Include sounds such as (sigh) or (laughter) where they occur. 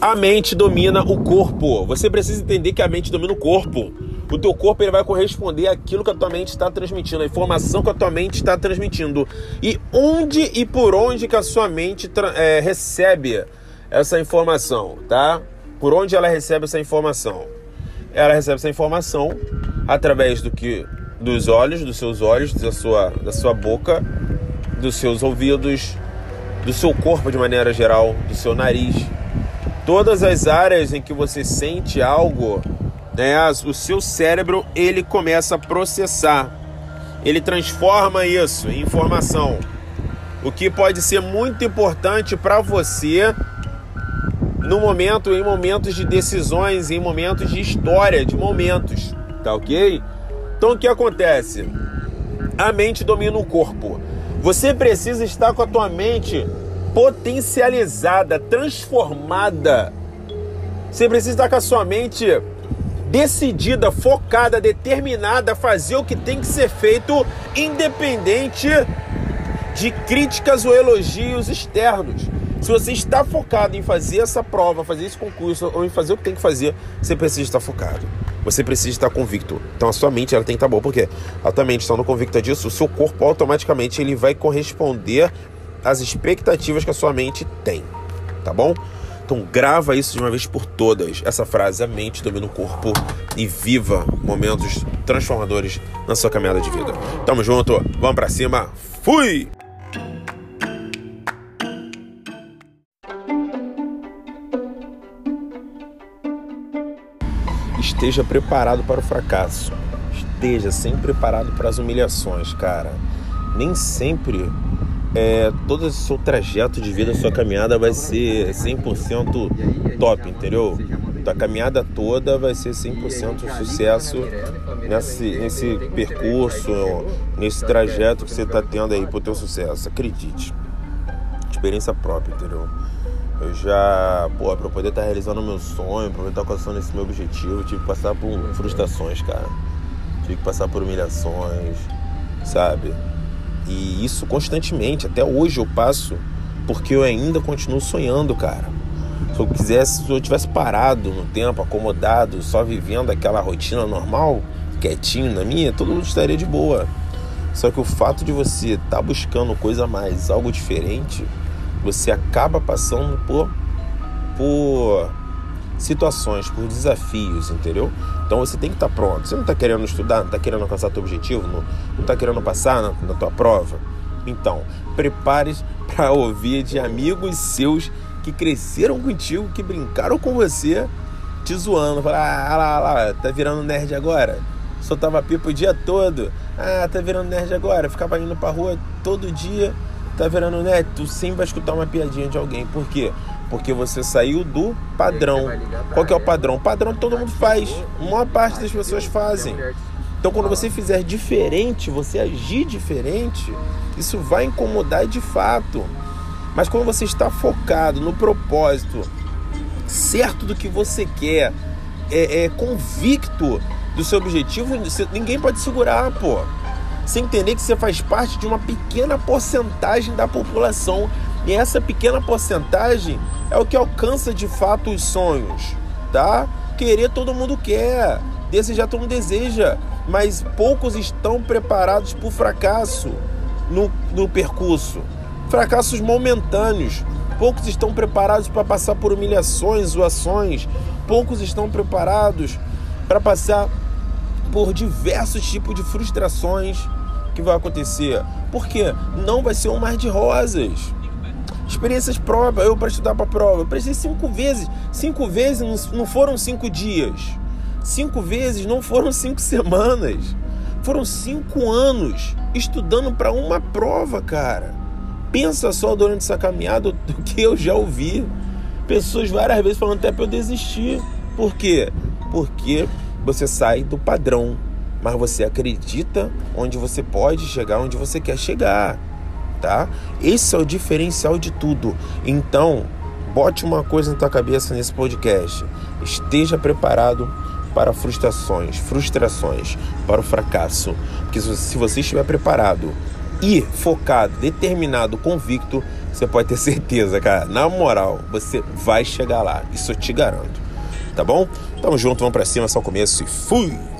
A mente domina o corpo. Você precisa entender que a mente domina o corpo. O teu corpo ele vai corresponder àquilo que a tua mente está transmitindo, a informação que a tua mente está transmitindo. E onde e por onde que a sua mente é, recebe essa informação, tá? Por onde ela recebe essa informação? Ela recebe essa informação através do que dos olhos, dos seus olhos, da sua, da sua boca, dos seus ouvidos, do seu corpo de maneira geral, do seu nariz. Todas as áreas em que você sente algo, né, o seu cérebro ele começa a processar. Ele transforma isso em informação. O que pode ser muito importante para você no momento, em momentos de decisões, em momentos de história, de momentos, tá ok? Então o que acontece? A mente domina o corpo. Você precisa estar com a tua mente potencializada, transformada. Você precisa estar com a sua mente decidida, focada, determinada a fazer o que tem que ser feito, independente de críticas ou elogios externos. Se você está focado em fazer essa prova, fazer esse concurso ou em fazer o que tem que fazer, você precisa estar focado. Você precisa estar convicto. Então a sua mente ela tem que estar boa, porque a tua mente estando convicta disso, o seu corpo automaticamente ele vai corresponder às expectativas que a sua mente tem, tá bom? Então grava isso de uma vez por todas. Essa frase, a mente domina o corpo e viva momentos transformadores na sua caminhada de vida. Tamo junto, vamos para cima. Fui! Esteja preparado para o fracasso. Esteja sempre preparado para as humilhações, cara. Nem sempre é, todo o seu trajeto de vida, sua caminhada vai ser 100% top, entendeu? A caminhada toda vai ser 100% sucesso nesse, nesse percurso, nesse trajeto que você está tendo aí pro teu sucesso. Acredite. Experiência própria, entendeu? Eu já, pô, pra eu poder estar tá realizando o meu sonho, pra eu estar tá alcançando esse meu objetivo, tive que passar por frustrações, cara. Tive que passar por humilhações, sabe? E isso constantemente, até hoje eu passo, porque eu ainda continuo sonhando, cara. Se eu quisesse, se eu tivesse parado no tempo, acomodado, só vivendo aquela rotina normal, quietinho na minha, todo mundo estaria de boa. Só que o fato de você estar tá buscando coisa mais, algo diferente, você acaba passando por, por situações, por desafios, entendeu? Então você tem que estar tá pronto. Você não está querendo estudar, não está querendo alcançar teu objetivo, não está querendo passar na, na tua prova. Então, prepare (laughs) para ouvir de amigos seus que cresceram contigo, que brincaram com você, te zoando. Falar, ah, lá, lá, tá virando nerd agora? Soltava pipa o dia todo. Ah, tá virando nerd agora. Ficava indo pra rua todo dia tá virando né? Tu sempre vai escutar uma piadinha de alguém. Por quê? Porque você saiu do padrão. Qual que é o padrão? O padrão todo mundo faz. A maior parte das pessoas fazem. Então, quando você fizer diferente, você agir diferente, isso vai incomodar de fato. Mas quando você está focado no propósito, certo do que você quer, é, é convicto do seu objetivo, ninguém pode segurar, pô sem entender que você faz parte de uma pequena porcentagem da população e essa pequena porcentagem é o que alcança de fato os sonhos, tá? Querer todo mundo quer, desejar todo mundo deseja, mas poucos estão preparados para o fracasso no, no percurso. Fracassos momentâneos. Poucos estão preparados para passar por humilhações, zoações. Poucos estão preparados para passar por diversos tipos de frustrações que vai acontecer. Porque não vai ser um mar de rosas. Experiências próprias, eu para estudar para prova, eu prestei cinco vezes. Cinco vezes não foram cinco dias. Cinco vezes não foram cinco semanas. Foram cinco anos estudando para uma prova, cara. Pensa só durante essa caminhada do que eu já ouvi. Pessoas várias vezes falando até para eu desistir. Por quê? Porque você sai do padrão mas você acredita onde você pode chegar, onde você quer chegar, tá? Esse é o diferencial de tudo. Então, bote uma coisa na tua cabeça nesse podcast. Esteja preparado para frustrações, frustrações, para o fracasso. Porque se você estiver preparado ir focado, determinado, convicto, você pode ter certeza, cara. Na moral, você vai chegar lá. Isso eu te garanto. Tá bom? Tamo junto, vamos pra cima, só o começo e fui!